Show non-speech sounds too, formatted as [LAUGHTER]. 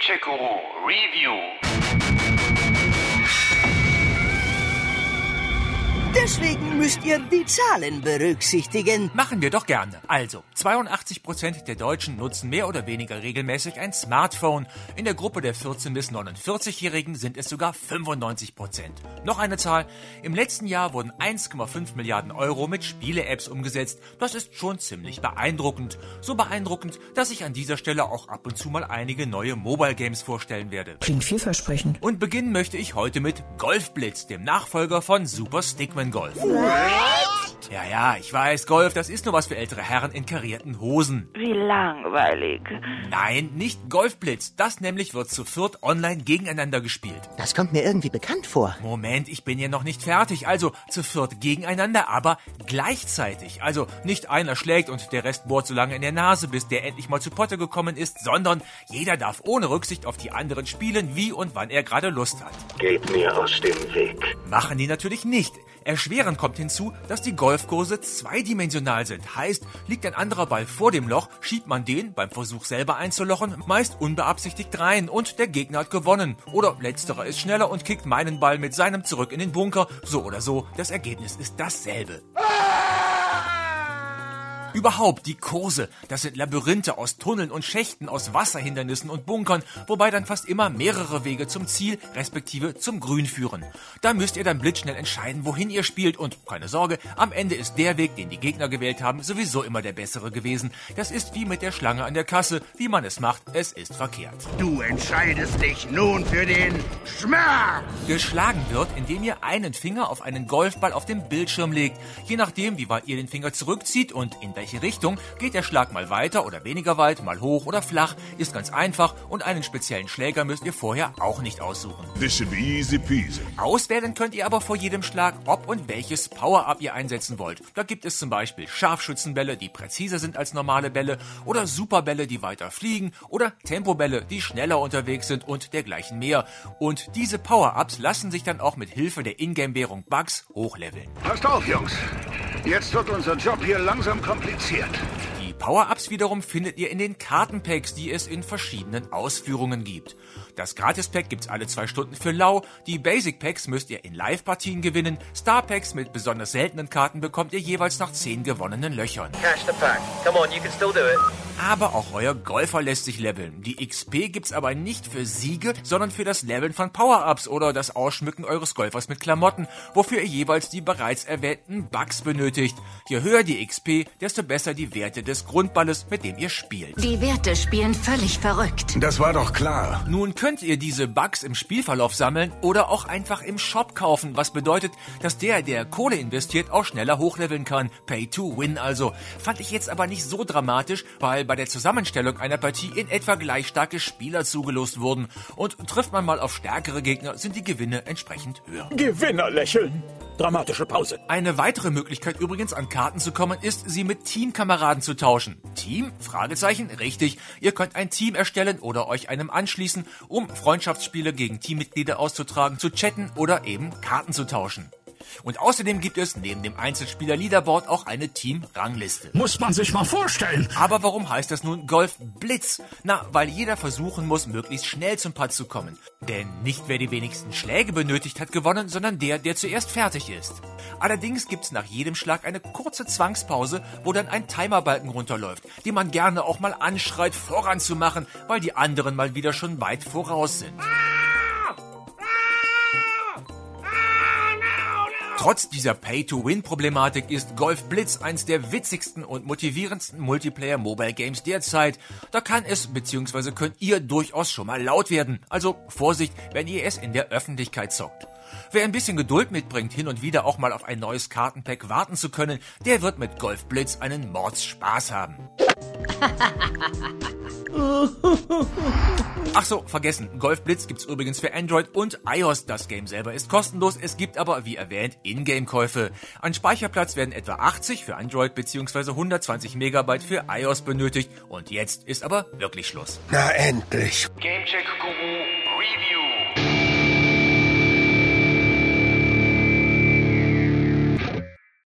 Gamecheck Guru Review. Deswegen müsst ihr die Zahlen berücksichtigen. Machen wir doch gerne. Also, 82% der Deutschen nutzen mehr oder weniger regelmäßig ein Smartphone. In der Gruppe der 14- bis 49-Jährigen sind es sogar 95%. Noch eine Zahl. Im letzten Jahr wurden 1,5 Milliarden Euro mit Spiele-Apps umgesetzt. Das ist schon ziemlich beeindruckend. So beeindruckend, dass ich an dieser Stelle auch ab und zu mal einige neue Mobile Games vorstellen werde. Klingt vielversprechend. Und beginnen möchte ich heute mit Golfblitz, dem Nachfolger von Super Stickman Golf. Ja, ja, ich weiß, Golf, das ist nur was für ältere Herren in karierten Hosen. Wie langweilig. Nein, nicht Golfblitz. Das nämlich wird zu viert online gegeneinander gespielt. Das kommt mir irgendwie bekannt vor. Moment, ich bin ja noch nicht fertig. Also zu viert gegeneinander, aber gleichzeitig. Also nicht einer schlägt und der Rest bohrt so lange in der Nase, bis der endlich mal zu Potte gekommen ist, sondern jeder darf ohne Rücksicht auf die anderen spielen, wie und wann er gerade Lust hat. Geht mir aus dem Weg. Machen die natürlich nicht. Erschwerend kommt hinzu, dass die Golfkurse zweidimensional sind. Heißt, liegt ein anderer Ball vor dem Loch, schiebt man den beim Versuch selber einzulochen meist unbeabsichtigt rein und der Gegner hat gewonnen. Oder letzterer ist schneller und kickt meinen Ball mit seinem zurück in den Bunker. So oder so, das Ergebnis ist dasselbe. Überhaupt die Kurse, das sind Labyrinthe aus Tunneln und Schächten, aus Wasserhindernissen und Bunkern, wobei dann fast immer mehrere Wege zum Ziel, respektive zum Grün führen. Da müsst ihr dann blitzschnell entscheiden, wohin ihr spielt und keine Sorge, am Ende ist der Weg, den die Gegner gewählt haben, sowieso immer der bessere gewesen. Das ist wie mit der Schlange an der Kasse, wie man es macht, es ist verkehrt. Du entscheidest dich nun für den Schmerz. Geschlagen wird, indem ihr einen Finger auf einen Golfball auf dem Bildschirm legt. Je nachdem, wie weit ihr den Finger zurückzieht und in welche Richtung, geht der Schlag mal weiter oder weniger weit, mal hoch oder flach, ist ganz einfach und einen speziellen Schläger müsst ihr vorher auch nicht aussuchen. This should be easy peasy. Auswählen könnt ihr aber vor jedem Schlag, ob und welches Power-Up ihr einsetzen wollt. Da gibt es zum Beispiel Scharfschützenbälle, die präziser sind als normale Bälle, oder Superbälle, die weiter fliegen, oder Tempobälle, die schneller unterwegs sind und dergleichen mehr. Und diese Power-Ups lassen sich dann auch mit Hilfe der Ingame-Währung Bugs hochleveln. Passt auf, Jungs. Jetzt wird unser Job hier langsam kompliziert. Power-Ups wiederum findet ihr in den Kartenpacks, die es in verschiedenen Ausführungen gibt. Das Gratis-Pack gibt's alle zwei Stunden für lau, die Basic-Packs müsst ihr in Live-Partien gewinnen, Star-Packs mit besonders seltenen Karten bekommt ihr jeweils nach zehn gewonnenen Löchern. Cash the pack. Come on, you can still do it. Aber auch euer Golfer lässt sich leveln. Die XP gibt's aber nicht für Siege, sondern für das Leveln von Power-Ups oder das Ausschmücken eures Golfers mit Klamotten, wofür ihr jeweils die bereits erwähnten Bugs benötigt. Je höher die XP, desto besser die Werte des Grundballes, mit dem ihr spielt. Die Werte spielen völlig verrückt. Das war doch klar. Nun könnt ihr diese Bugs im Spielverlauf sammeln oder auch einfach im Shop kaufen, was bedeutet, dass der, der Kohle investiert, auch schneller hochleveln kann. Pay to win also. Fand ich jetzt aber nicht so dramatisch, weil bei der Zusammenstellung einer Partie in etwa gleich starke Spieler zugelost wurden. Und trifft man mal auf stärkere Gegner, sind die Gewinne entsprechend höher. Gewinner lächeln. Dramatische Pause. Eine weitere Möglichkeit übrigens an Karten zu kommen, ist, sie mit Teamkameraden zu tauschen. Team? Fragezeichen? Richtig. Ihr könnt ein Team erstellen oder euch einem anschließen, um Freundschaftsspiele gegen Teammitglieder auszutragen, zu chatten oder eben Karten zu tauschen. Und außerdem gibt es neben dem Einzelspieler-Leaderboard auch eine Team-Rangliste. Muss man sich mal vorstellen. Aber warum heißt das nun Golf Blitz? Na, weil jeder versuchen muss, möglichst schnell zum Putt zu kommen. Denn nicht wer die wenigsten Schläge benötigt hat gewonnen, sondern der, der zuerst fertig ist. Allerdings gibt's nach jedem Schlag eine kurze Zwangspause, wo dann ein Timerbalken runterläuft, den man gerne auch mal anschreit, voranzumachen, weil die anderen mal wieder schon weit voraus sind. Trotz dieser Pay-to-Win-Problematik ist Golf Blitz eins der witzigsten und motivierendsten Multiplayer-Mobile-Games derzeit. Da kann es bzw. könnt ihr durchaus schon mal laut werden. Also Vorsicht, wenn ihr es in der Öffentlichkeit zockt. Wer ein bisschen Geduld mitbringt, hin und wieder auch mal auf ein neues Kartenpack warten zu können, der wird mit Golf Blitz einen Mordsspaß haben. [LAUGHS] Ach so, vergessen. Golf Blitz gibt's übrigens für Android und iOS. Das Game selber ist kostenlos. Es gibt aber, wie erwähnt, Ingame-Käufe. An Speicherplatz werden etwa 80 für Android bzw. 120 Megabyte für iOS benötigt. Und jetzt ist aber wirklich Schluss. Na endlich. Gamecheck Guru